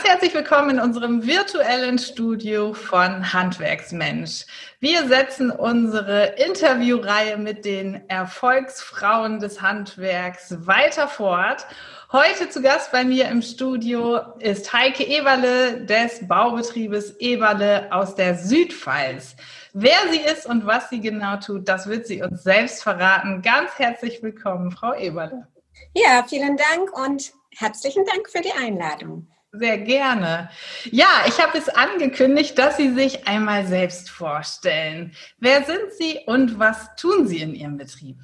Ganz herzlich willkommen in unserem virtuellen Studio von Handwerksmensch. Wir setzen unsere Interviewreihe mit den Erfolgsfrauen des Handwerks weiter fort. Heute zu Gast bei mir im Studio ist Heike Eberle des Baubetriebes Eberle aus der Südpfalz. Wer sie ist und was sie genau tut, das wird sie uns selbst verraten. Ganz herzlich willkommen, Frau Eberle. Ja, vielen Dank und herzlichen Dank für die Einladung. Sehr gerne. Ja, ich habe es angekündigt, dass Sie sich einmal selbst vorstellen. Wer sind Sie und was tun Sie in Ihrem Betrieb?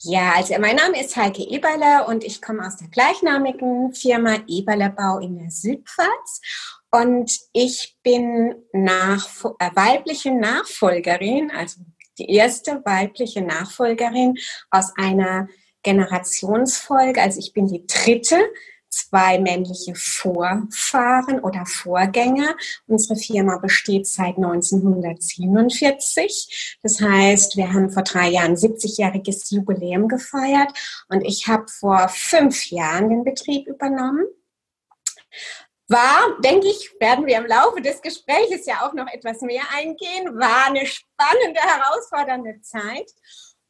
Ja, also mein Name ist Heike Eberle und ich komme aus der gleichnamigen Firma Eberle Bau in der Südpfalz. Und ich bin nach, äh, weibliche Nachfolgerin, also die erste weibliche Nachfolgerin aus einer Generationsfolge. Also ich bin die dritte zwei männliche Vorfahren oder Vorgänger. Unsere Firma besteht seit 1947. Das heißt, wir haben vor drei Jahren 70-jähriges Jubiläum gefeiert und ich habe vor fünf Jahren den Betrieb übernommen. War, denke ich, werden wir im Laufe des Gesprächs ja auch noch etwas mehr eingehen, war eine spannende, herausfordernde Zeit.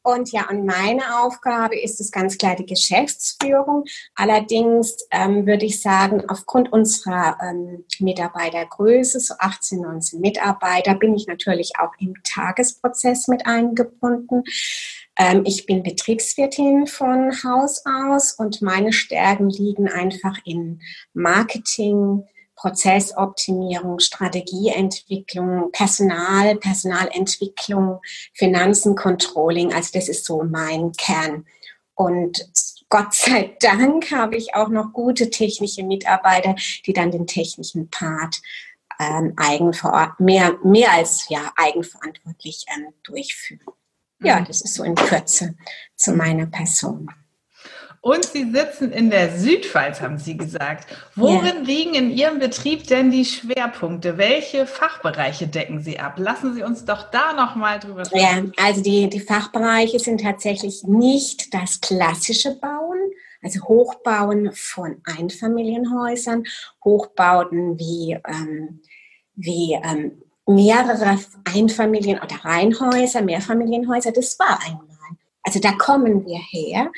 Und ja, und meine Aufgabe ist es ganz klar die Geschäftsführung. Allerdings ähm, würde ich sagen, aufgrund unserer ähm, Mitarbeitergröße, so 18, 19 Mitarbeiter, bin ich natürlich auch im Tagesprozess mit eingebunden. Ähm, ich bin Betriebswirtin von Haus aus und meine Stärken liegen einfach in Marketing, Prozessoptimierung, Strategieentwicklung, Personal, Personalentwicklung, Finanzen, Controlling. Also das ist so mein Kern. Und Gott sei Dank habe ich auch noch gute technische Mitarbeiter, die dann den technischen Part ähm, eigenver mehr, mehr als ja, eigenverantwortlich ähm, durchführen. Ja, mhm. das ist so in Kürze zu meiner Person. Und Sie sitzen in der Südpfalz, haben Sie gesagt. Worin ja. liegen in Ihrem Betrieb denn die Schwerpunkte? Welche Fachbereiche decken Sie ab? Lassen Sie uns doch da nochmal drüber sprechen. Ja, also die, die Fachbereiche sind tatsächlich nicht das klassische Bauen, also Hochbauen von Einfamilienhäusern, Hochbauten wie, ähm, wie ähm, mehrere Einfamilien- oder Reihenhäuser, Mehrfamilienhäuser. Das war einmal. Also da kommen wir her.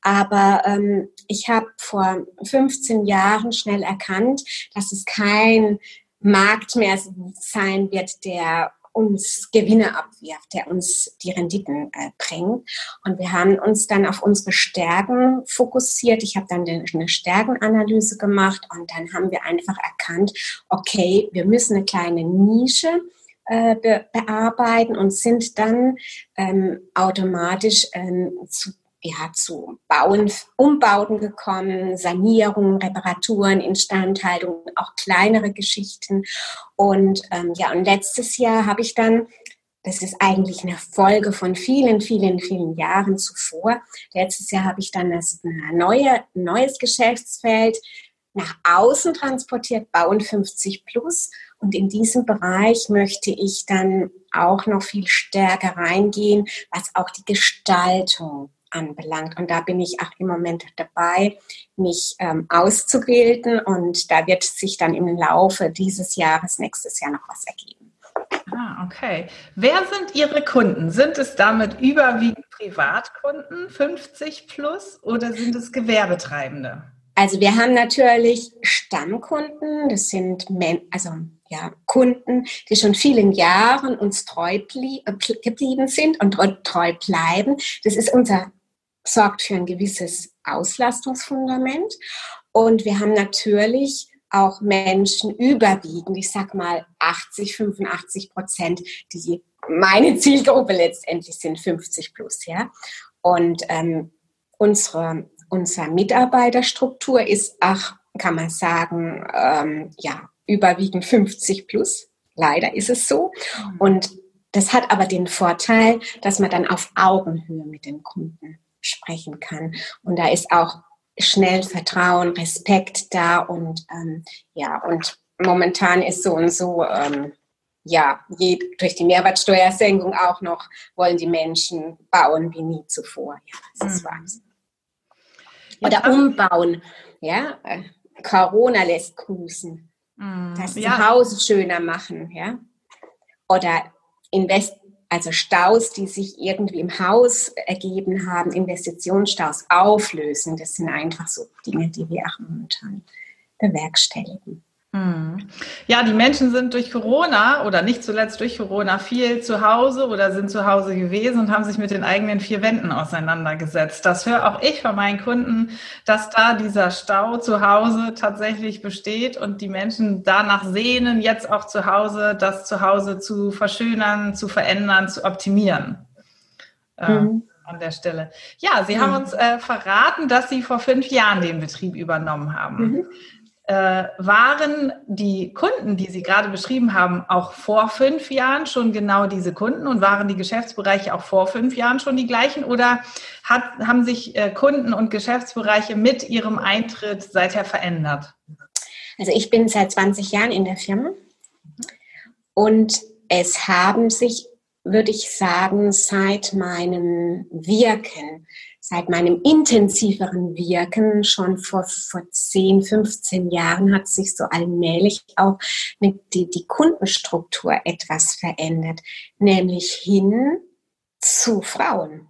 Aber ähm, ich habe vor 15 Jahren schnell erkannt, dass es kein Markt mehr sein wird, der uns Gewinne abwirft, der uns die Renditen äh, bringt. Und wir haben uns dann auf unsere Stärken fokussiert. Ich habe dann eine Stärkenanalyse gemacht und dann haben wir einfach erkannt, okay, wir müssen eine kleine Nische äh, be bearbeiten und sind dann ähm, automatisch ähm, zu ja, zu Bauen, Umbauten gekommen, Sanierungen, Reparaturen, Instandhaltung, auch kleinere Geschichten. Und ähm, ja, und letztes Jahr habe ich dann, das ist eigentlich eine Folge von vielen, vielen, vielen Jahren zuvor, letztes Jahr habe ich dann das neue, neues Geschäftsfeld nach außen transportiert, Bauen 50 plus. Und in diesem Bereich möchte ich dann auch noch viel stärker reingehen, was auch die Gestaltung anbelangt. Und da bin ich auch im Moment dabei, mich ähm, auszubilden. Und da wird sich dann im Laufe dieses Jahres, nächstes Jahr noch was ergeben. Ah, okay. Wer sind Ihre Kunden? Sind es damit überwiegend Privatkunden, 50 plus, oder sind es Gewerbetreibende? Also wir haben natürlich Stammkunden, das sind Men also ja, Kunden, die schon vielen Jahren uns treu äh, geblieben sind und treu bleiben. Das ist unser, sorgt für ein gewisses Auslastungsfundament. Und wir haben natürlich auch Menschen überwiegend, ich sag mal 80, 85 Prozent, die meine Zielgruppe letztendlich sind 50 plus, ja. Und ähm, unsere unsere Mitarbeiterstruktur ist, ach, kann man sagen, ähm, ja, überwiegend 50 plus. Leider ist es so. Mhm. Und das hat aber den Vorteil, dass man dann auf Augenhöhe mit den Kunden sprechen kann. Und da ist auch schnell Vertrauen, Respekt da und ähm, ja, und momentan ist so und so, ähm, ja, je, durch die Mehrwertsteuersenkung auch noch wollen die Menschen bauen wie nie zuvor. Ja, das ist mhm. Wahnsinn. Oder umbauen. Ja, äh, Corona lässt grüßen. Mhm. Das ja. Zuhause schöner machen. Ja, oder Invest also Staus, die sich irgendwie im Haus ergeben haben, Investitionsstaus auflösen. Das sind einfach so Dinge, die wir auch momentan bewerkstelligen. Hm. Ja, die Menschen sind durch Corona oder nicht zuletzt durch Corona viel zu Hause oder sind zu Hause gewesen und haben sich mit den eigenen vier Wänden auseinandergesetzt. Das höre auch ich von meinen Kunden, dass da dieser Stau zu Hause tatsächlich besteht und die Menschen danach sehnen, jetzt auch zu Hause das Zuhause zu verschönern, zu verändern, zu optimieren. Ähm, mhm. an der Stelle. Ja, Sie mhm. haben uns äh, verraten, dass Sie vor fünf Jahren den Betrieb übernommen haben. Mhm. Äh, waren die Kunden, die Sie gerade beschrieben haben, auch vor fünf Jahren schon genau diese Kunden? Und waren die Geschäftsbereiche auch vor fünf Jahren schon die gleichen? Oder hat, haben sich äh, Kunden und Geschäftsbereiche mit Ihrem Eintritt seither verändert? Also ich bin seit 20 Jahren in der Firma. Und es haben sich, würde ich sagen, seit meinem Wirken seit meinem intensiveren Wirken schon vor, vor 10, 15 Jahren hat sich so allmählich auch die, die Kundenstruktur etwas verändert, nämlich hin zu Frauen.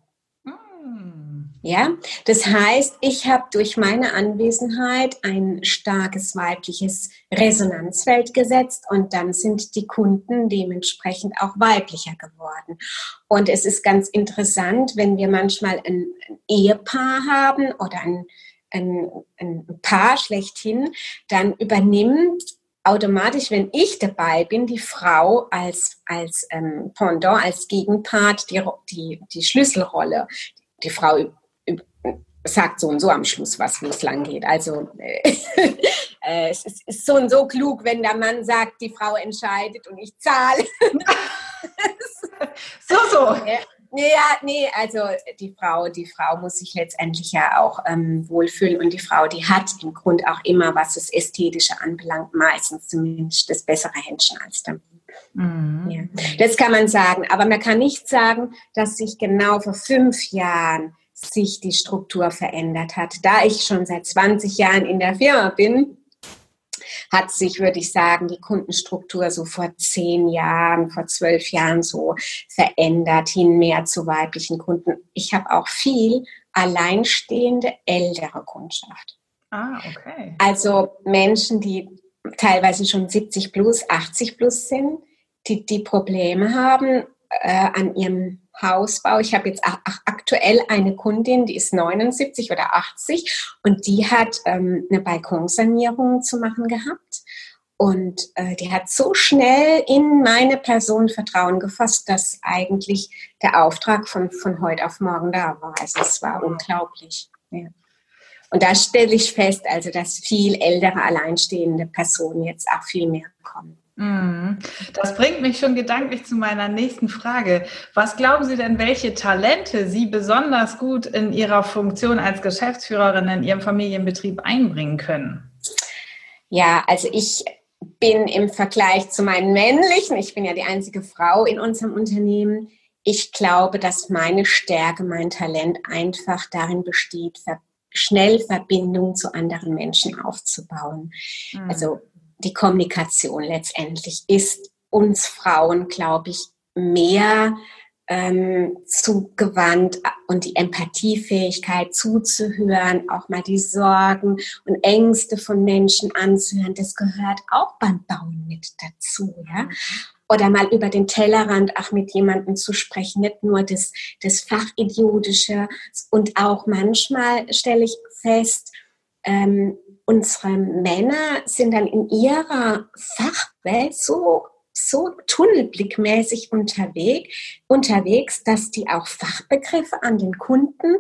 Ja, das heißt, ich habe durch meine Anwesenheit ein starkes weibliches Resonanzfeld gesetzt und dann sind die Kunden dementsprechend auch weiblicher geworden. Und es ist ganz interessant, wenn wir manchmal ein, Ehepaar haben oder ein, ein, ein Paar schlechthin, dann übernimmt automatisch, wenn ich dabei bin, die Frau als, als ähm, Pendant, als Gegenpart die, die, die Schlüsselrolle. Die Frau sagt so und so am Schluss was, wo es lang geht. Also äh, äh, es ist, ist, so und so klug, wenn der Mann sagt, die Frau entscheidet und ich zahle. so, so. Ja. Nee, ja, nee, also die Frau, die Frau muss sich letztendlich ja auch ähm, wohlfühlen und die Frau, die hat im Grund auch immer, was das Ästhetische anbelangt, meistens zumindest das bessere Händchen als der Mhm. Ja. Das kann man sagen, aber man kann nicht sagen, dass sich genau vor fünf Jahren sich die Struktur verändert hat. Da ich schon seit 20 Jahren in der Firma bin, hat sich, würde ich sagen, die Kundenstruktur so vor zehn Jahren, vor zwölf Jahren so verändert, hin mehr zu weiblichen Kunden. Ich habe auch viel alleinstehende ältere Kundschaft. Ah, okay. Also Menschen, die teilweise schon 70 plus, 80 plus sind, die, die Probleme haben äh, an ihrem Hausbau. Ich habe jetzt aktuell eine Kundin, die ist 79 oder 80 und die hat ähm, eine Balkonsanierung zu machen gehabt. Und äh, die hat so schnell in meine Person Vertrauen gefasst, dass eigentlich der Auftrag von, von heute auf morgen da war. Also es war unglaublich. Ja. Und da stelle ich fest, also dass viel ältere alleinstehende Personen jetzt auch viel mehr kommen. Mhm. Das bringt mich schon gedanklich zu meiner nächsten Frage. Was glauben Sie denn, welche Talente Sie besonders gut in Ihrer Funktion als Geschäftsführerin in Ihrem Familienbetrieb einbringen können? Ja, also ich bin im Vergleich zu meinen männlichen, ich bin ja die einzige Frau in unserem Unternehmen, ich glaube, dass meine Stärke, mein Talent einfach darin besteht, schnell Verbindungen zu anderen Menschen aufzubauen. Mhm. Also die Kommunikation letztendlich ist uns Frauen, glaube ich, mehr ähm, zugewandt und die Empathiefähigkeit zuzuhören, auch mal die Sorgen und Ängste von Menschen anzuhören, das gehört auch beim Bauen mit dazu, ja. Oder mal über den Tellerrand auch mit jemandem zu sprechen, nicht nur das, das Fachidiotische und auch manchmal stelle ich fest, ähm, unsere Männer sind dann in ihrer Fachwelt so so tunnelblickmäßig unterwegs, unterwegs, dass die auch Fachbegriffe an den Kunden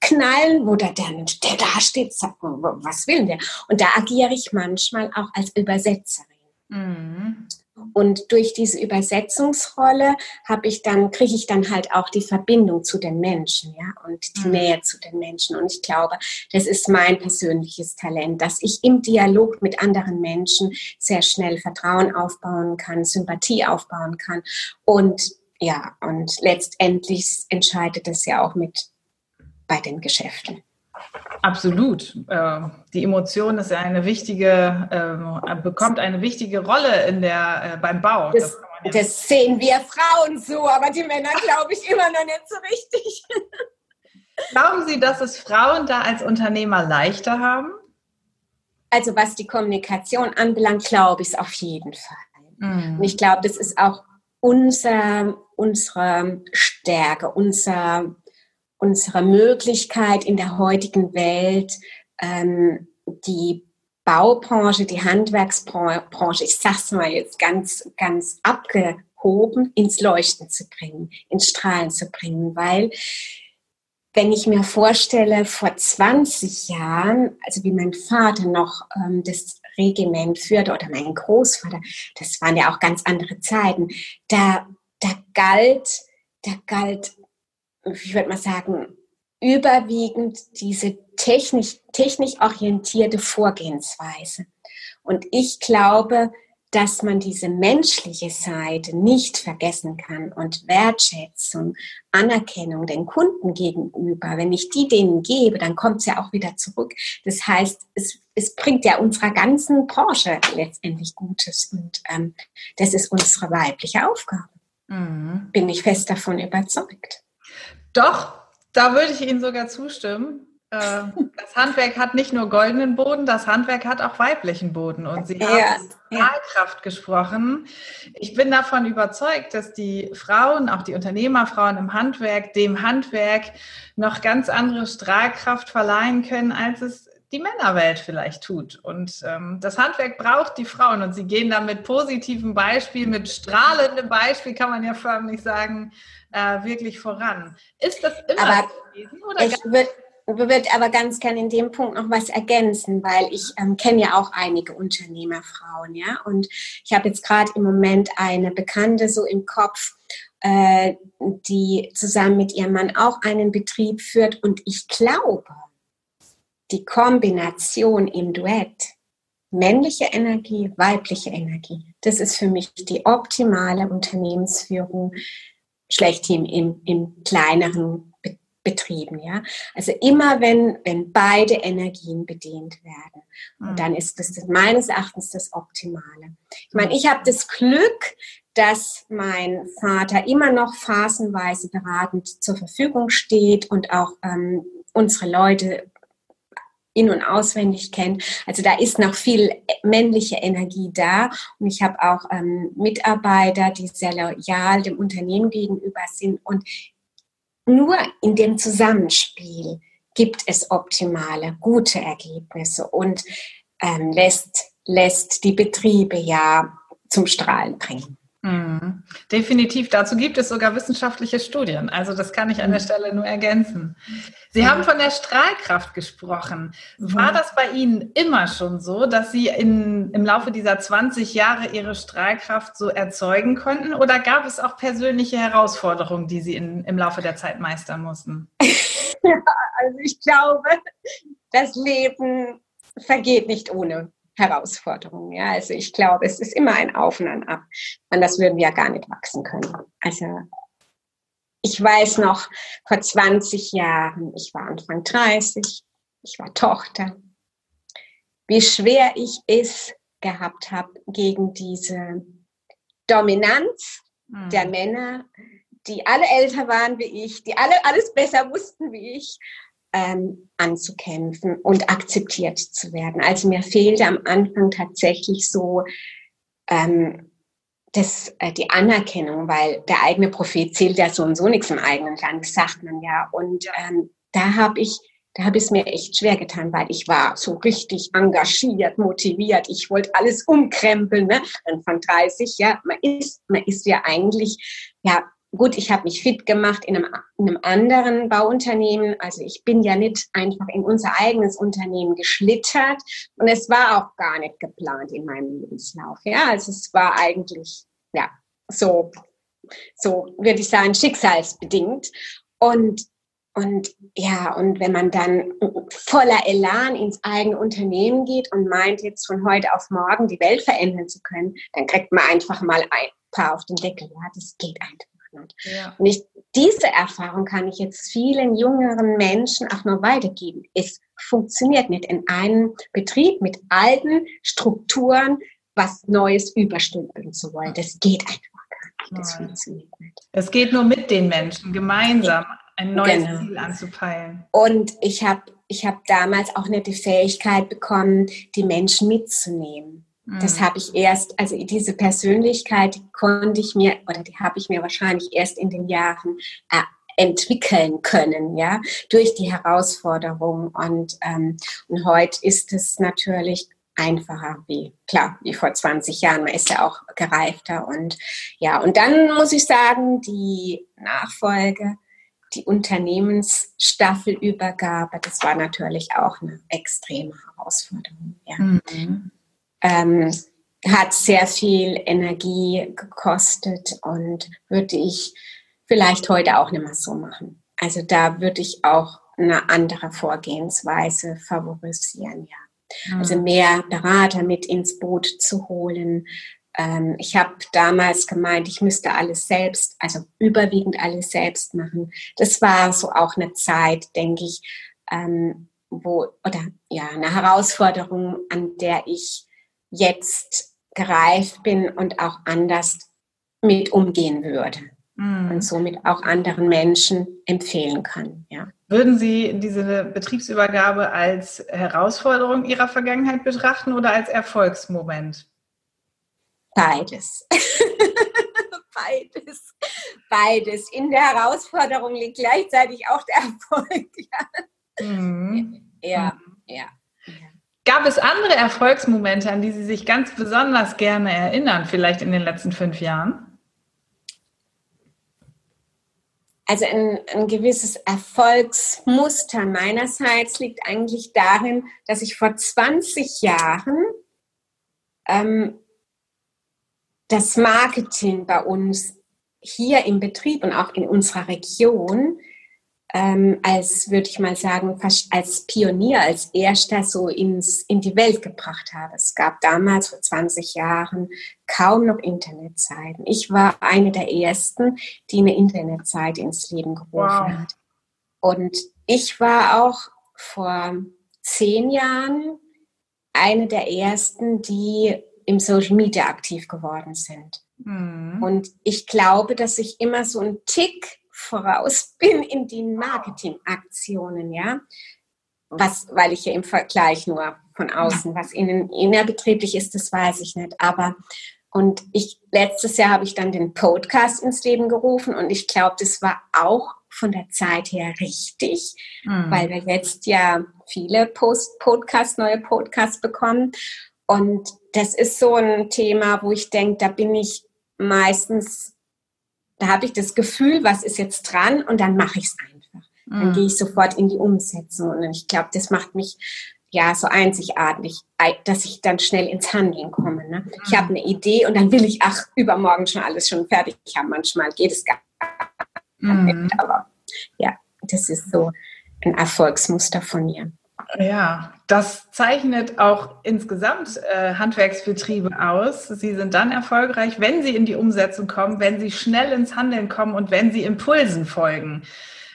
knallen, wo der, der Mensch, der da steht, sagt, was will der? Und da agiere ich manchmal auch als Übersetzerin. Mhm. Und durch diese Übersetzungsrolle habe ich dann, kriege ich dann halt auch die Verbindung zu den Menschen, ja, und die mhm. Nähe zu den Menschen. Und ich glaube, das ist mein persönliches Talent, dass ich im Dialog mit anderen Menschen sehr schnell Vertrauen aufbauen kann, Sympathie aufbauen kann. Und ja, und letztendlich entscheidet es ja auch mit bei den Geschäften. Absolut. Äh, die Emotion ist ja eine wichtige, ähm, bekommt eine wichtige Rolle in der, äh, beim Bau. Das, das, das sehen wir Frauen so, aber die Männer glaube ich immer noch nicht so richtig. Glauben Sie, dass es Frauen da als Unternehmer leichter haben? Also was die Kommunikation anbelangt, glaube ich es auf jeden Fall. Mhm. Und ich glaube, das ist auch unser, unsere Stärke, unser unsere Möglichkeit in der heutigen Welt, ähm, die Baubranche, die Handwerksbranche, ich sag's mal jetzt ganz, ganz abgehoben, ins Leuchten zu bringen, ins Strahlen zu bringen, weil wenn ich mir vorstelle, vor 20 Jahren, also wie mein Vater noch ähm, das Regiment führte oder mein Großvater, das waren ja auch ganz andere Zeiten, da, da galt, da galt ich würde mal sagen, überwiegend diese technisch, technisch orientierte Vorgehensweise. Und ich glaube, dass man diese menschliche Seite nicht vergessen kann und Wertschätzung, Anerkennung den Kunden gegenüber, wenn ich die denen gebe, dann kommt es ja auch wieder zurück. Das heißt, es, es bringt ja unserer ganzen Branche letztendlich Gutes und ähm, das ist unsere weibliche Aufgabe. Mhm. Bin ich fest davon überzeugt. Doch, da würde ich Ihnen sogar zustimmen. Äh, das Handwerk hat nicht nur goldenen Boden, das Handwerk hat auch weiblichen Boden. Und Sie haben ja, Strahlkraft gesprochen. Ich bin davon überzeugt, dass die Frauen, auch die Unternehmerfrauen im Handwerk, dem Handwerk noch ganz andere Strahlkraft verleihen können, als es die Männerwelt vielleicht tut. Und ähm, das Handwerk braucht die Frauen und sie gehen da mit positivem Beispiel, mit strahlendem Beispiel, kann man ja förmlich sagen, äh, wirklich voran. Ist das immer aber so gewesen? Oder ich würde würde aber ganz gerne in dem Punkt noch was ergänzen, weil ich ähm, kenne ja auch einige Unternehmerfrauen, ja, und ich habe jetzt gerade im Moment eine Bekannte so im Kopf, äh, die zusammen mit ihrem Mann auch einen Betrieb führt und ich glaube, die Kombination im Duett, männliche Energie, weibliche Energie, das ist für mich die optimale Unternehmensführung schlechthin im, im kleineren Betrieben, ja. Also immer wenn, wenn beide Energien bedient werden, mhm. dann ist das meines Erachtens das Optimale. Ich meine, ich habe das Glück, dass mein Vater immer noch phasenweise beratend zur Verfügung steht und auch ähm, unsere Leute in- und auswendig kennt. Also da ist noch viel männliche Energie da. Und ich habe auch ähm, Mitarbeiter, die sehr loyal dem Unternehmen gegenüber sind. Und nur in dem Zusammenspiel gibt es optimale, gute Ergebnisse und ähm, lässt, lässt die Betriebe ja zum Strahlen bringen. Mhm. Definitiv. Dazu gibt es sogar wissenschaftliche Studien. Also das kann ich an der mhm. Stelle nur ergänzen. Sie haben von der Strahlkraft gesprochen. War das bei Ihnen immer schon so, dass Sie in, im Laufe dieser 20 Jahre Ihre Strahlkraft so erzeugen konnten? Oder gab es auch persönliche Herausforderungen, die Sie in, im Laufe der Zeit meistern mussten? ja, also ich glaube, das Leben vergeht nicht ohne Herausforderungen. Ja, also ich glaube, es ist immer ein Auf und ein Ab. Anders würden wir ja gar nicht wachsen können. Also ich weiß noch, vor 20 Jahren, ich war Anfang 30, ich war Tochter, wie schwer ich es gehabt habe gegen diese Dominanz mhm. der Männer, die alle älter waren wie ich, die alle alles besser wussten wie ich ähm, anzukämpfen und akzeptiert zu werden. Also mir fehlte am Anfang tatsächlich so ähm, das, äh, die Anerkennung, weil der eigene Prophet zählt ja so und so nichts im eigenen Land, sagt man ja. Und ähm, da habe ich da habe ich es mir echt schwer getan, weil ich war so richtig engagiert, motiviert. Ich wollte alles umkrempeln. Ne? Anfang 30, ja, man ist, man ist ja eigentlich ja gut, ich habe mich fit gemacht in einem, in einem, anderen Bauunternehmen. Also ich bin ja nicht einfach in unser eigenes Unternehmen geschlittert und es war auch gar nicht geplant in meinem Lebenslauf. Ja, also es war eigentlich ja so so würde ich sagen schicksalsbedingt und und ja, und wenn man dann voller Elan ins eigene Unternehmen geht und meint, jetzt von heute auf morgen die Welt verändern zu können, dann kriegt man einfach mal ein paar auf den Deckel. Ja, das geht einfach nicht. Ja. Und ich, diese Erfahrung kann ich jetzt vielen jüngeren Menschen auch nur weitergeben. Es funktioniert nicht in einem Betrieb mit alten Strukturen was Neues überstülpen zu wollen. Das geht einfach gar nicht. Das funktioniert nicht. Es geht nur mit den Menschen gemeinsam ein neues genau. Ziel anzupeilen. Und ich habe ich hab damals auch nicht die Fähigkeit bekommen, die Menschen mitzunehmen. Mhm. Das habe ich erst, also diese Persönlichkeit die konnte ich mir, oder die habe ich mir wahrscheinlich erst in den Jahren äh, entwickeln können, ja, durch die Herausforderung. Und, ähm, und heute ist es natürlich einfacher wie, klar, wie vor 20 Jahren. Man ist ja auch gereifter und ja, und dann muss ich sagen, die Nachfolge die Unternehmensstaffelübergabe, das war natürlich auch eine extreme Herausforderung. Ja. Mhm. Ähm, hat sehr viel Energie gekostet und würde ich vielleicht heute auch nicht mehr so machen. Also da würde ich auch eine andere Vorgehensweise favorisieren, ja. Mhm. Also mehr Berater mit ins Boot zu holen, ähm, ich habe damals gemeint, ich müsste alles selbst, also überwiegend alles selbst machen. Das war so auch eine Zeit, denke ich, ähm, wo, oder ja, eine Herausforderung, an der ich jetzt gereift bin und auch anders mit umgehen würde. Mhm. Und somit auch anderen Menschen empfehlen kann. Ja. Würden Sie diese Betriebsübergabe als Herausforderung Ihrer Vergangenheit betrachten oder als Erfolgsmoment? Beides. Beides. Beides. In der Herausforderung liegt gleichzeitig auch der Erfolg. Ja. Mhm. Ja, mhm. ja. Gab es andere Erfolgsmomente, an die Sie sich ganz besonders gerne erinnern, vielleicht in den letzten fünf Jahren? Also ein, ein, gewisses Erfolgsmuster meinerseits liegt eigentlich darin, dass ich vor 20 Jahren ähm, das Marketing bei uns hier im Betrieb und auch in unserer Region ähm, als, würde ich mal sagen, fast als Pionier, als erster so ins, in die Welt gebracht habe. Es gab damals vor 20 Jahren kaum noch Internetseiten. Ich war eine der ersten, die eine Internetseite ins Leben gerufen wow. hat. Und ich war auch vor zehn Jahren eine der ersten, die im Social Media aktiv geworden sind. Mhm. Und ich glaube, dass ich immer so ein Tick voraus bin in den Marketingaktionen, ja. Was, weil ich ja im Vergleich nur von außen, was innen innerbetrieblich ist, das weiß ich nicht. Aber und ich letztes Jahr habe ich dann den Podcast ins Leben gerufen und ich glaube, das war auch von der Zeit her richtig, mhm. weil wir jetzt ja viele Post Podcasts, neue Podcasts bekommen. Und das ist so ein Thema, wo ich denke, da bin ich meistens, da habe ich das Gefühl, was ist jetzt dran und dann mache ich es einfach. Mhm. Dann gehe ich sofort in die Umsetzung. Und ich glaube, das macht mich ja so einzigartig, dass ich dann schnell ins Handeln komme. Ne? Mhm. Ich habe eine Idee und dann will ich, ach, übermorgen schon alles schon fertig haben. Manchmal geht es gar nicht. Mhm. Aber ja, das ist so ein Erfolgsmuster von mir. Ja, das zeichnet auch insgesamt äh, Handwerksbetriebe aus. Sie sind dann erfolgreich, wenn sie in die Umsetzung kommen, wenn sie schnell ins Handeln kommen und wenn sie Impulsen folgen,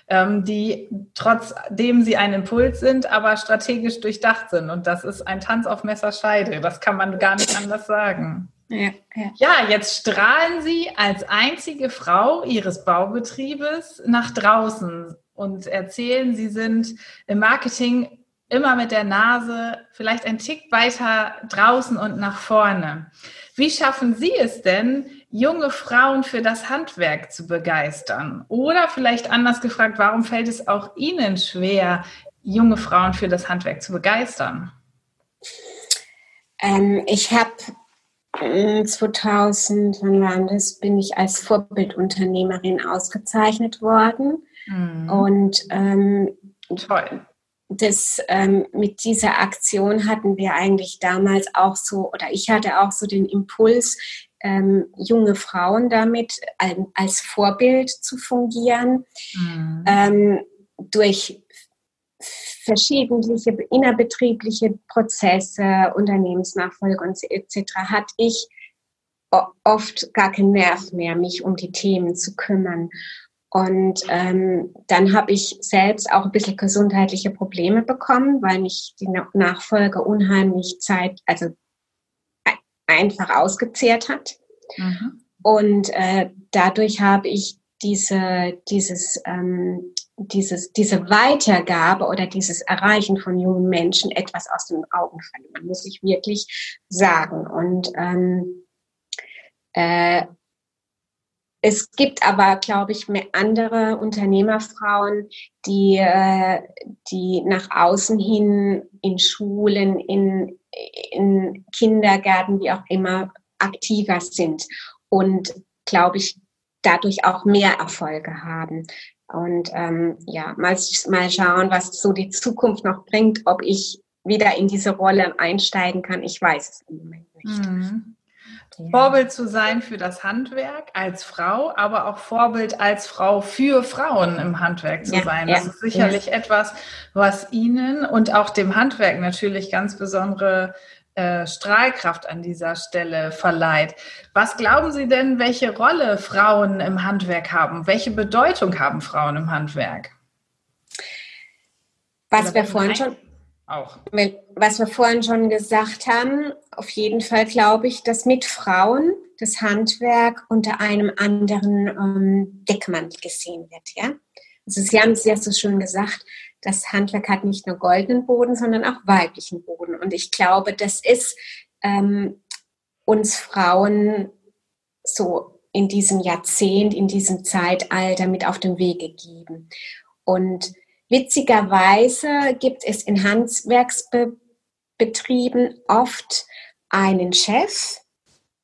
ähm, die trotzdem sie ein Impuls sind, aber strategisch durchdacht sind. Und das ist ein Tanz auf Messerscheide. Das kann man gar nicht anders sagen. Ja, ja. ja, jetzt strahlen Sie als einzige Frau Ihres Baubetriebes nach draußen und erzählen, Sie sind im Marketing immer mit der Nase vielleicht ein Tick weiter draußen und nach vorne. Wie schaffen Sie es denn, junge Frauen für das Handwerk zu begeistern? Oder vielleicht anders gefragt, warum fällt es auch Ihnen schwer, junge Frauen für das Handwerk zu begeistern? Ähm, ich habe 2000, wann war das, bin ich als Vorbildunternehmerin ausgezeichnet worden. Mhm. Und ähm, toll. Das, ähm, mit dieser Aktion hatten wir eigentlich damals auch so, oder ich hatte auch so den Impuls, ähm, junge Frauen damit ähm, als Vorbild zu fungieren. Mhm. Ähm, durch verschiedene innerbetriebliche Prozesse, Unternehmensnachfolge und etc. hatte ich oft gar keinen Nerv mehr, mich um die Themen zu kümmern. Und ähm, dann habe ich selbst auch ein bisschen gesundheitliche Probleme bekommen, weil mich die Nachfolge unheimlich Zeit, also einfach ausgezehrt hat. Mhm. Und äh, dadurch habe ich diese, dieses, ähm, dieses, diese Weitergabe oder dieses Erreichen von jungen Menschen etwas aus den Augen verloren, muss ich wirklich sagen. Und ähm, äh, es gibt aber, glaube ich, mehr andere Unternehmerfrauen, die, äh, die nach außen hin in Schulen, in, in Kindergärten, wie auch immer, aktiver sind und, glaube ich, dadurch auch mehr Erfolge haben. Und ähm, ja, mal, mal schauen, was so die Zukunft noch bringt, ob ich wieder in diese Rolle einsteigen kann. Ich weiß es im Moment nicht. Mhm. Ja. Vorbild zu sein für das Handwerk als Frau, aber auch Vorbild als Frau für Frauen im Handwerk zu ja, sein. Das ja, ist sicherlich etwas, was Ihnen und auch dem Handwerk natürlich ganz besondere äh, Strahlkraft an dieser Stelle verleiht. Was glauben Sie denn, welche Rolle Frauen im Handwerk haben? Welche Bedeutung haben Frauen im Handwerk? Was wir vorhin schon auch. Was wir vorhin schon gesagt haben, auf jeden Fall glaube ich, dass mit Frauen das Handwerk unter einem anderen ähm, Deckmantel gesehen wird. Ja? Also Sie haben es ja so schön gesagt, das Handwerk hat nicht nur goldenen Boden, sondern auch weiblichen Boden. Und ich glaube, das ist ähm, uns Frauen so in diesem Jahrzehnt, in diesem Zeitalter mit auf den Weg gegeben. Und witzigerweise gibt es in Handwerksbetrieben oft einen Chef,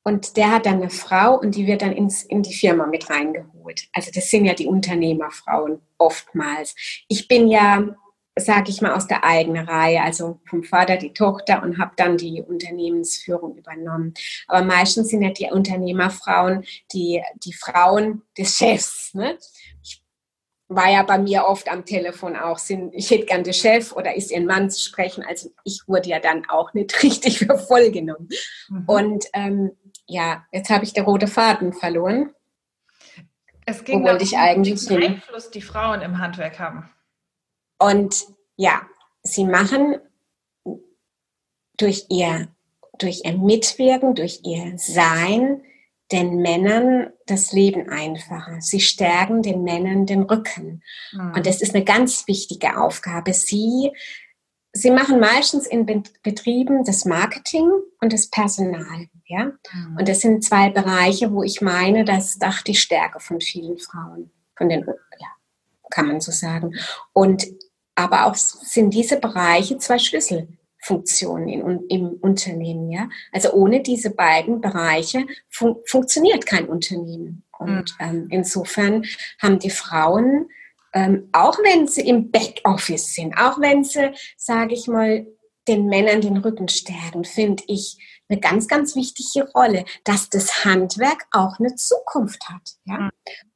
und der hat dann eine Frau und die wird dann ins, in die Firma mit reingeholt. Also das sind ja die Unternehmerfrauen oftmals. Ich bin ja, sage ich mal, aus der eigenen Reihe, also vom Vater die Tochter und habe dann die Unternehmensführung übernommen. Aber meistens sind ja die Unternehmerfrauen die, die Frauen des Chefs. Ne? Ich war ja bei mir oft am Telefon auch, sind, ich hätte gern den Chef oder ist ihr Mann zu sprechen. Also ich wurde ja dann auch nicht richtig für voll genommen. Mhm. Und ähm, ja, jetzt habe ich den roten Faden verloren. Es ging darum, ich eigentlich den Einfluss, die Frauen im Handwerk haben. Und ja, sie machen durch ihr, durch ihr Mitwirken, durch ihr Sein den Männern das Leben einfacher. Sie stärken den Männern den Rücken. Mhm. Und das ist eine ganz wichtige Aufgabe. Sie Sie machen meistens in Betrieben das Marketing und das Personal. Ja? Mhm. Und das sind zwei Bereiche, wo ich meine, das ist auch die Stärke von vielen Frauen, von den, ja, kann man so sagen. Und aber auch sind diese Bereiche zwei Schlüsselfunktionen in, im Unternehmen. Ja? Also ohne diese beiden Bereiche fun funktioniert kein Unternehmen. Und mhm. ähm, insofern haben die Frauen ähm, auch wenn sie im Backoffice sind, auch wenn sie, sage ich mal, den Männern den Rücken stärken, finde ich eine ganz, ganz wichtige Rolle, dass das Handwerk auch eine Zukunft hat. Ja?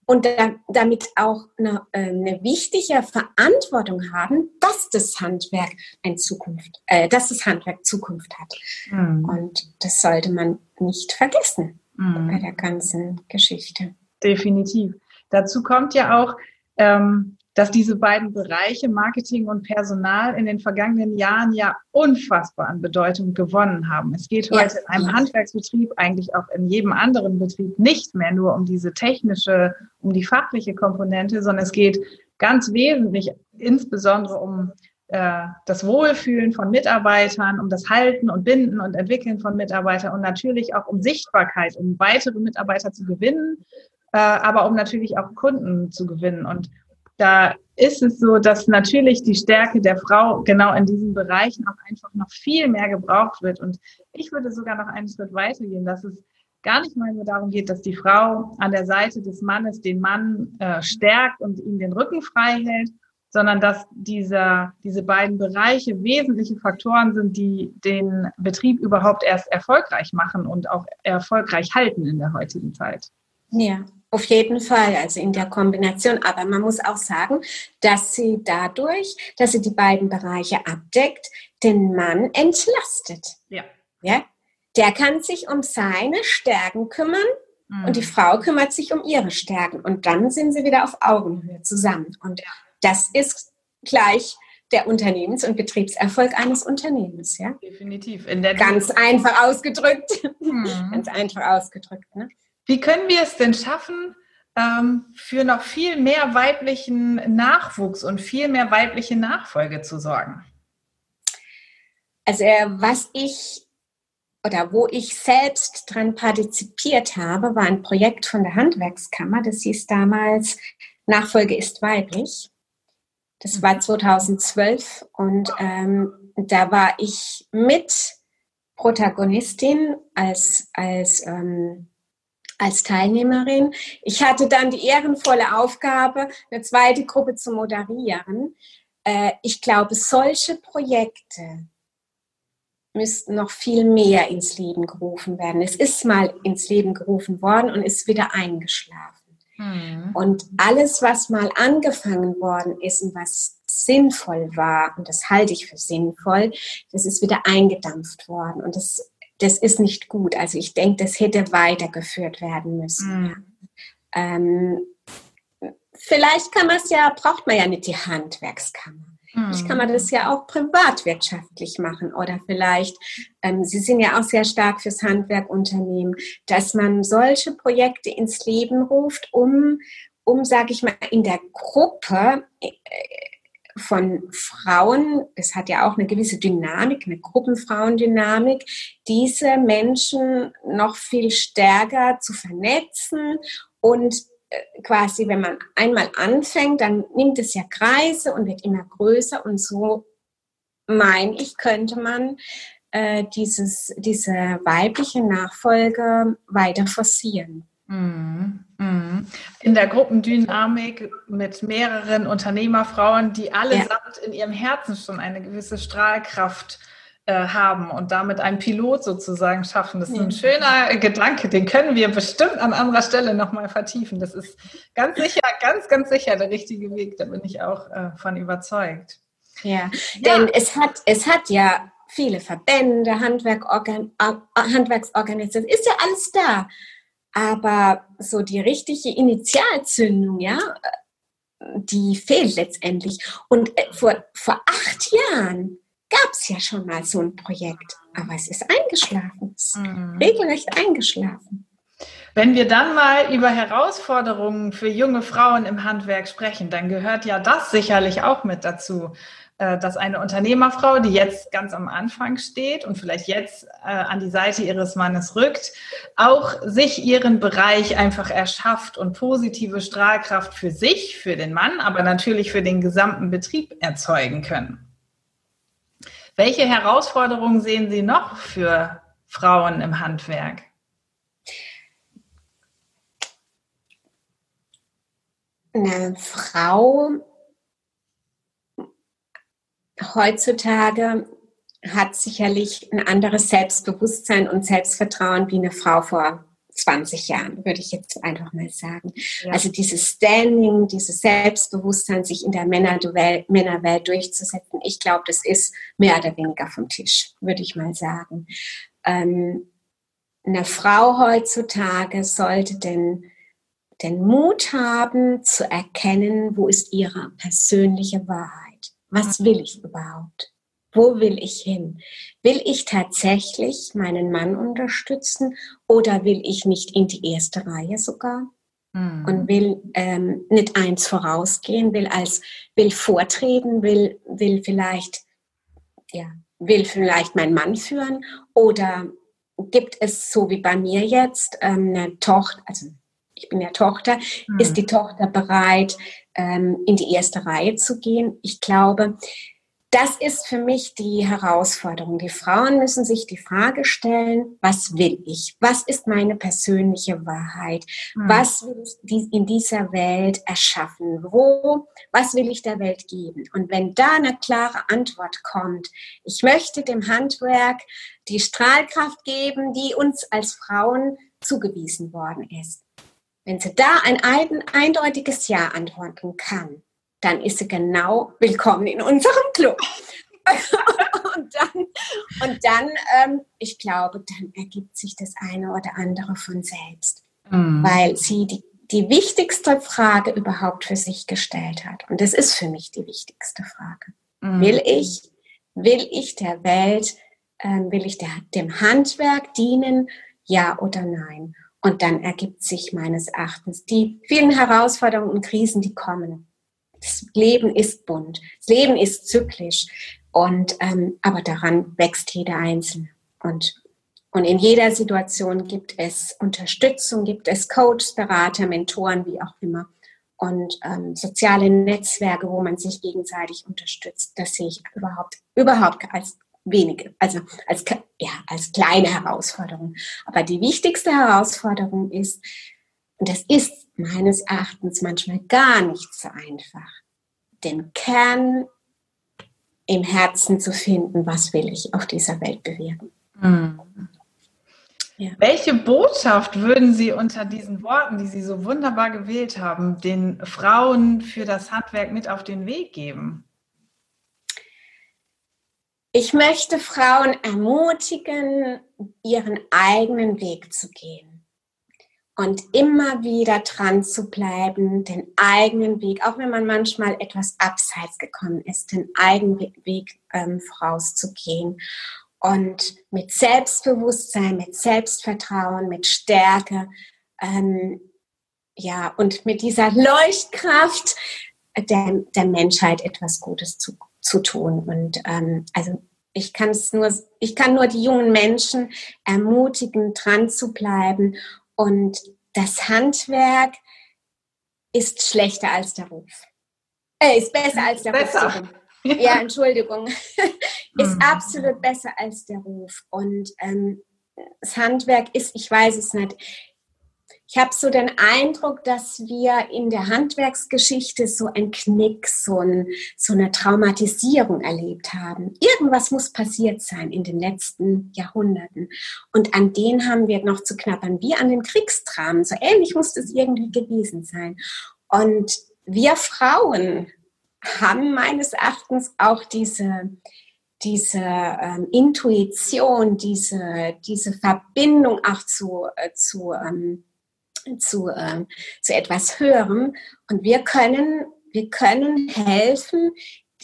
Und da, damit auch eine, äh, eine, wichtige Verantwortung haben, dass das Handwerk eine Zukunft, äh, dass das Handwerk Zukunft hat. Mhm. Und das sollte man nicht vergessen mhm. bei der ganzen Geschichte. Definitiv. Dazu kommt ja auch, ähm, dass diese beiden Bereiche Marketing und Personal in den vergangenen Jahren ja unfassbar an Bedeutung gewonnen haben. Es geht heute in einem Handwerksbetrieb, eigentlich auch in jedem anderen Betrieb, nicht mehr nur um diese technische, um die fachliche Komponente, sondern es geht ganz wesentlich insbesondere um äh, das Wohlfühlen von Mitarbeitern, um das Halten und Binden und Entwickeln von Mitarbeitern und natürlich auch um Sichtbarkeit, um weitere Mitarbeiter zu gewinnen äh, aber um natürlich auch Kunden zu gewinnen. Und da ist es so, dass natürlich die Stärke der Frau genau in diesen Bereichen auch einfach noch viel mehr gebraucht wird. Und ich würde sogar noch einen Schritt weitergehen, dass es gar nicht mal nur darum geht, dass die Frau an der Seite des Mannes den Mann äh, stärkt und ihm den Rücken frei hält, sondern dass dieser, diese beiden Bereiche wesentliche Faktoren sind, die den Betrieb überhaupt erst erfolgreich machen und auch erfolgreich halten in der heutigen Zeit. Ja, auf jeden Fall, also in der Kombination. Aber man muss auch sagen, dass sie dadurch, dass sie die beiden Bereiche abdeckt, den Mann entlastet. Ja. ja? Der kann sich um seine Stärken kümmern mhm. und die Frau kümmert sich um ihre Stärken. Und dann sind sie wieder auf Augenhöhe zusammen. Und das ist gleich der Unternehmens- und Betriebserfolg eines Unternehmens. Ja? Definitiv. Ganz einfach ausgedrückt. Mhm. Ganz einfach ausgedrückt. Ne? Wie können wir es denn schaffen, ähm, für noch viel mehr weiblichen Nachwuchs und viel mehr weibliche Nachfolge zu sorgen? Also äh, was ich oder wo ich selbst dran partizipiert habe, war ein Projekt von der Handwerkskammer. Das hieß damals Nachfolge ist weiblich. Das war 2012 mhm. und ähm, da war ich mit Protagonistin als, als ähm, als Teilnehmerin. Ich hatte dann die ehrenvolle Aufgabe, eine zweite Gruppe zu moderieren. Äh, ich glaube, solche Projekte müssten noch viel mehr ins Leben gerufen werden. Es ist mal ins Leben gerufen worden und ist wieder eingeschlafen. Mhm. Und alles, was mal angefangen worden ist und was sinnvoll war, und das halte ich für sinnvoll, das ist wieder eingedampft worden. Und das das ist nicht gut. Also ich denke, das hätte weitergeführt werden müssen. Mhm. Ähm, vielleicht kann man es ja, braucht man ja nicht die Handwerkskammer. Vielleicht kann man das ja auch privatwirtschaftlich machen oder vielleicht, ähm, Sie sind ja auch sehr stark fürs Handwerkunternehmen, dass man solche Projekte ins Leben ruft, um, um sage ich mal, in der Gruppe äh, von Frauen, das hat ja auch eine gewisse Dynamik, eine Gruppenfrauendynamik, diese Menschen noch viel stärker zu vernetzen und äh, quasi, wenn man einmal anfängt, dann nimmt es ja Kreise und wird immer größer und so meine ich, könnte man äh, dieses, diese weibliche Nachfolge weiter forcieren. Mhm. Mhm. In der Gruppendynamik mit mehreren Unternehmerfrauen, die allesamt ja. in ihrem Herzen schon eine gewisse Strahlkraft äh, haben und damit einen Pilot sozusagen schaffen. Das ist ein schöner Gedanke, den können wir bestimmt an anderer Stelle nochmal vertiefen. Das ist ganz sicher, ganz, ganz sicher der richtige Weg. Da bin ich auch äh, von überzeugt. Ja, ja. denn es hat, es hat ja viele Verbände, Handwerk, Organ, Handwerksorganisationen, ist ja alles da. Aber so die richtige Initialzündung, ja, die fehlt letztendlich. Und äh, vor, vor acht Jahren gab es ja schon mal so ein Projekt, aber es ist eingeschlafen, es ist mhm. regelrecht eingeschlafen. Wenn wir dann mal über Herausforderungen für junge Frauen im Handwerk sprechen, dann gehört ja das sicherlich auch mit dazu. Äh, dass eine Unternehmerfrau, die jetzt ganz am Anfang steht und vielleicht jetzt äh, an die Seite ihres Mannes rückt, auch sich ihren Bereich einfach erschafft und positive Strahlkraft für sich, für den Mann, aber natürlich für den gesamten Betrieb erzeugen können. Welche Herausforderungen sehen Sie noch für Frauen im Handwerk? Eine Frau heutzutage hat sicherlich ein anderes Selbstbewusstsein und Selbstvertrauen wie eine Frau vor 20 Jahren, würde ich jetzt einfach mal sagen. Ja. Also dieses Standing, dieses Selbstbewusstsein, sich in der Männerwelt, Männerwelt durchzusetzen, ich glaube, das ist mehr oder weniger vom Tisch, würde ich mal sagen. Ähm, eine Frau heutzutage sollte den, den Mut haben zu erkennen, wo ist ihre persönliche Wahrheit. Was will ich überhaupt? Wo will ich hin? Will ich tatsächlich meinen Mann unterstützen oder will ich nicht in die erste Reihe sogar? Mhm. Und will ähm, nicht eins vorausgehen, will als will vortreten, will will vielleicht ja will vielleicht meinen Mann führen oder gibt es so wie bei mir jetzt ähm, eine Tochter, also ich bin ja Tochter, mhm. ist die Tochter bereit, ähm, in die erste Reihe zu gehen? Ich glaube, das ist für mich die Herausforderung. Die Frauen müssen sich die Frage stellen, was will ich? Was ist meine persönliche Wahrheit? Mhm. Was will ich in dieser Welt erschaffen? Wo, was will ich der Welt geben? Und wenn da eine klare Antwort kommt, ich möchte dem Handwerk die Strahlkraft geben, die uns als Frauen zugewiesen worden ist. Wenn sie da ein eindeutiges Ja antworten kann, dann ist sie genau willkommen in unserem Club. und dann, und dann ähm, ich glaube, dann ergibt sich das eine oder andere von selbst, mhm. weil sie die, die wichtigste Frage überhaupt für sich gestellt hat. Und das ist für mich die wichtigste Frage. Mhm. Will ich, will ich der Welt, äh, will ich der, dem Handwerk dienen, ja oder nein? Und dann ergibt sich meines Erachtens die vielen Herausforderungen und Krisen, die kommen das Leben ist bunt, das Leben ist zyklisch. Und ähm, aber daran wächst jeder Einzelne. Und, und in jeder Situation gibt es Unterstützung, gibt es Coaches, Berater, Mentoren, wie auch immer. Und ähm, soziale Netzwerke, wo man sich gegenseitig unterstützt, das sehe ich überhaupt, überhaupt als wenige, also als, ja, als kleine Herausforderung. Aber die wichtigste Herausforderung ist, und das ist meines Erachtens manchmal gar nicht so einfach, den Kern im Herzen zu finden, was will ich auf dieser Welt bewirken. Mhm. Ja. Welche Botschaft würden Sie unter diesen Worten, die Sie so wunderbar gewählt haben, den Frauen für das Handwerk mit auf den Weg geben? Ich möchte Frauen ermutigen, ihren eigenen Weg zu gehen und immer wieder dran zu bleiben, den eigenen Weg, auch wenn man manchmal etwas abseits gekommen ist, den eigenen Weg ähm, vorauszugehen und mit Selbstbewusstsein, mit Selbstvertrauen, mit Stärke, ähm, ja, und mit dieser Leuchtkraft der, der Menschheit etwas Gutes zu, zu tun. Und ähm, also ich kann es nur, ich kann nur die jungen Menschen ermutigen, dran zu bleiben und das Handwerk ist schlechter als der Ruf. Äh, ist besser als der besser. Ruf. Ja. ja, Entschuldigung. ist mhm. absolut besser als der Ruf. Und ähm, das Handwerk ist, ich weiß es nicht, ich habe so den Eindruck, dass wir in der Handwerksgeschichte so ein Knick, so, ein, so eine Traumatisierung erlebt haben. Irgendwas muss passiert sein in den letzten Jahrhunderten. Und an den haben wir noch zu knappern, wie an den Kriegstramen. So ähnlich muss das irgendwie gewesen sein. Und wir Frauen haben meines Erachtens auch diese, diese ähm, Intuition, diese, diese Verbindung auch zu, äh, zu ähm, zu, äh, zu etwas Höherem. Und wir können, wir können helfen,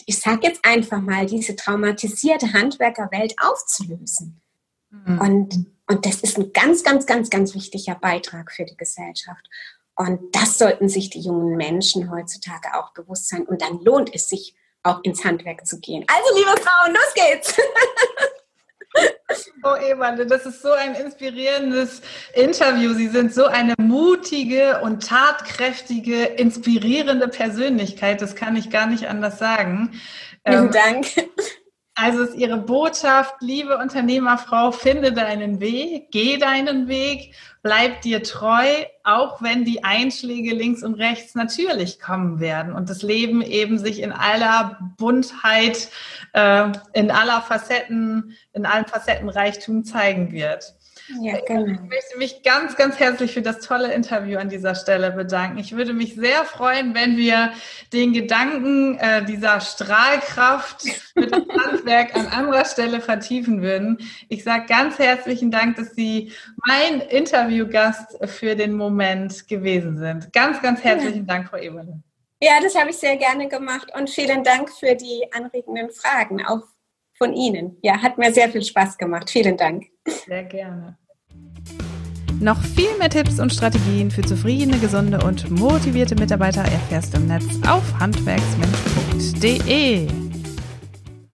ich sage jetzt einfach mal, diese traumatisierte Handwerkerwelt aufzulösen. Mhm. Und, und das ist ein ganz, ganz, ganz, ganz wichtiger Beitrag für die Gesellschaft. Und das sollten sich die jungen Menschen heutzutage auch bewusst sein. Und dann lohnt es sich, auch ins Handwerk zu gehen. Also, liebe Frauen, los geht's! Oh, Ewande, das ist so ein inspirierendes Interview. Sie sind so eine mutige und tatkräftige, inspirierende Persönlichkeit. Das kann ich gar nicht anders sagen. Vielen ähm, Dank. Also ist Ihre Botschaft, liebe Unternehmerfrau, finde deinen Weg, geh deinen Weg, bleib dir treu, auch wenn die Einschläge links und rechts natürlich kommen werden und das Leben eben sich in aller Buntheit, äh, in aller Facetten, in allem Facettenreichtum zeigen wird. Ja, genau. Ich möchte mich ganz, ganz herzlich für das tolle Interview an dieser Stelle bedanken. Ich würde mich sehr freuen, wenn wir den Gedanken äh, dieser Strahlkraft mit dem Handwerk an anderer Stelle vertiefen würden. Ich sage ganz herzlichen Dank, dass Sie mein Interviewgast für den Moment gewesen sind. Ganz, ganz herzlichen ja. Dank, Frau Eberle. Ja, das habe ich sehr gerne gemacht und vielen Dank für die anregenden Fragen, auch von Ihnen. Ja, hat mir sehr viel Spaß gemacht. Vielen Dank. Sehr gerne. Noch viel mehr Tipps und Strategien für zufriedene, gesunde und motivierte Mitarbeiter erfährst du im Netz auf handwerksmensch.de.